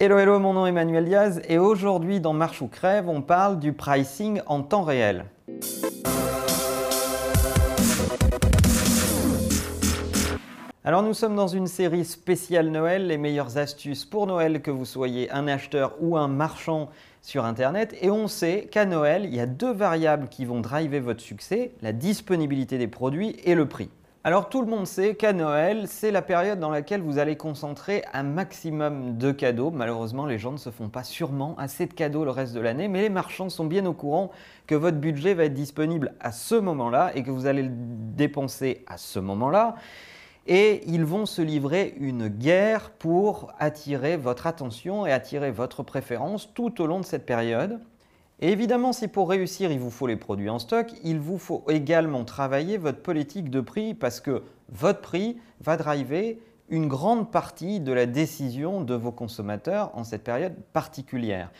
Hello, hello, mon nom est Emmanuel Diaz et aujourd'hui dans Marche ou Crève, on parle du pricing en temps réel. Alors nous sommes dans une série spéciale Noël, les meilleures astuces pour Noël, que vous soyez un acheteur ou un marchand sur Internet. Et on sait qu'à Noël, il y a deux variables qui vont driver votre succès, la disponibilité des produits et le prix. Alors tout le monde sait qu'à Noël, c'est la période dans laquelle vous allez concentrer un maximum de cadeaux. Malheureusement, les gens ne se font pas sûrement assez de cadeaux le reste de l'année, mais les marchands sont bien au courant que votre budget va être disponible à ce moment-là et que vous allez le dépenser à ce moment-là. Et ils vont se livrer une guerre pour attirer votre attention et attirer votre préférence tout au long de cette période. Et évidemment, si pour réussir, il vous faut les produits en stock, il vous faut également travailler votre politique de prix parce que votre prix va driver une grande partie de la décision de vos consommateurs en cette période particulière.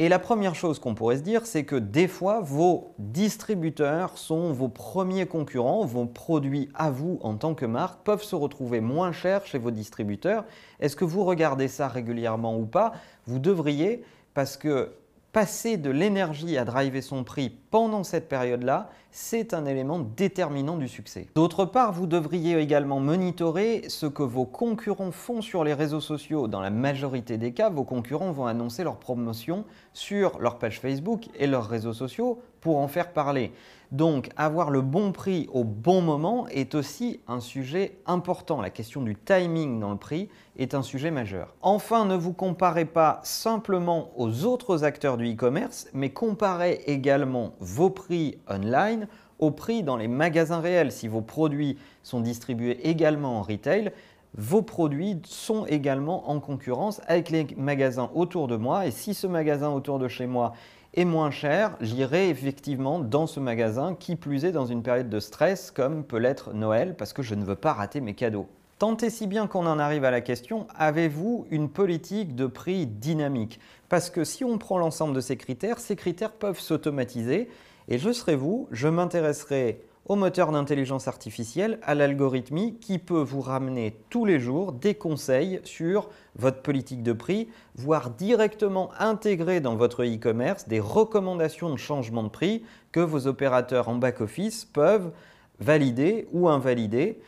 Et la première chose qu'on pourrait se dire, c'est que des fois, vos distributeurs sont vos premiers concurrents, vos produits à vous en tant que marque peuvent se retrouver moins chers chez vos distributeurs. Est-ce que vous regardez ça régulièrement ou pas? Vous devriez, parce que passer de l'énergie à driver son prix pendant cette période-là, c'est un élément déterminant du succès. D'autre part, vous devriez également monitorer ce que vos concurrents font sur les réseaux sociaux. Dans la majorité des cas, vos concurrents vont annoncer leurs promotions sur leur page Facebook et leurs réseaux sociaux pour en faire parler. Donc avoir le bon prix au bon moment est aussi un sujet important. La question du timing dans le prix est un sujet majeur. Enfin, ne vous comparez pas simplement aux autres acteurs du e-commerce, mais comparez également vos prix online aux prix dans les magasins réels. Si vos produits sont distribués également en retail, vos produits sont également en concurrence avec les magasins autour de moi. Et si ce magasin autour de chez moi est moins cher, j'irai effectivement dans ce magasin, qui plus est dans une période de stress comme peut l'être Noël, parce que je ne veux pas rater mes cadeaux. Tant et si bien qu'on en arrive à la question, avez-vous une politique de prix dynamique? Parce que si on prend l'ensemble de ces critères, ces critères peuvent s'automatiser, et je serai vous, je m'intéresserai au moteur d'intelligence artificielle, à l'algorithmie qui peut vous ramener tous les jours des conseils sur votre politique de prix, voire directement intégrer dans votre e-commerce des recommandations de changement de prix que vos opérateurs en back-office peuvent valider ou invalider.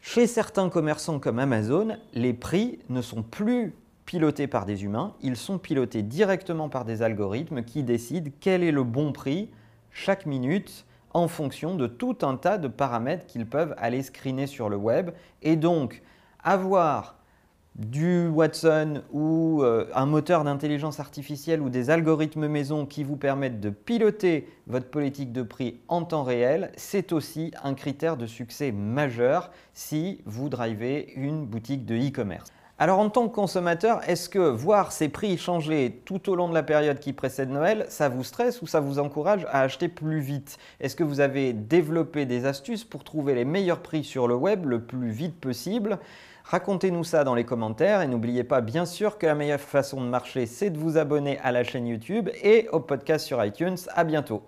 Chez certains commerçants comme Amazon, les prix ne sont plus pilotés par des humains, ils sont pilotés directement par des algorithmes qui décident quel est le bon prix chaque minute en fonction de tout un tas de paramètres qu'ils peuvent aller screener sur le web. Et donc, avoir du Watson ou euh, un moteur d'intelligence artificielle ou des algorithmes maison qui vous permettent de piloter votre politique de prix en temps réel, c'est aussi un critère de succès majeur si vous drivez une boutique de e-commerce. Alors en tant que consommateur, est-ce que voir ces prix changer tout au long de la période qui précède Noël, ça vous stresse ou ça vous encourage à acheter plus vite? Est-ce que vous avez développé des astuces pour trouver les meilleurs prix sur le web le plus vite possible? Racontez-nous ça dans les commentaires et n'oubliez pas bien sûr que la meilleure façon de marcher c'est de vous abonner à la chaîne YouTube et au podcast sur iTunes. À bientôt.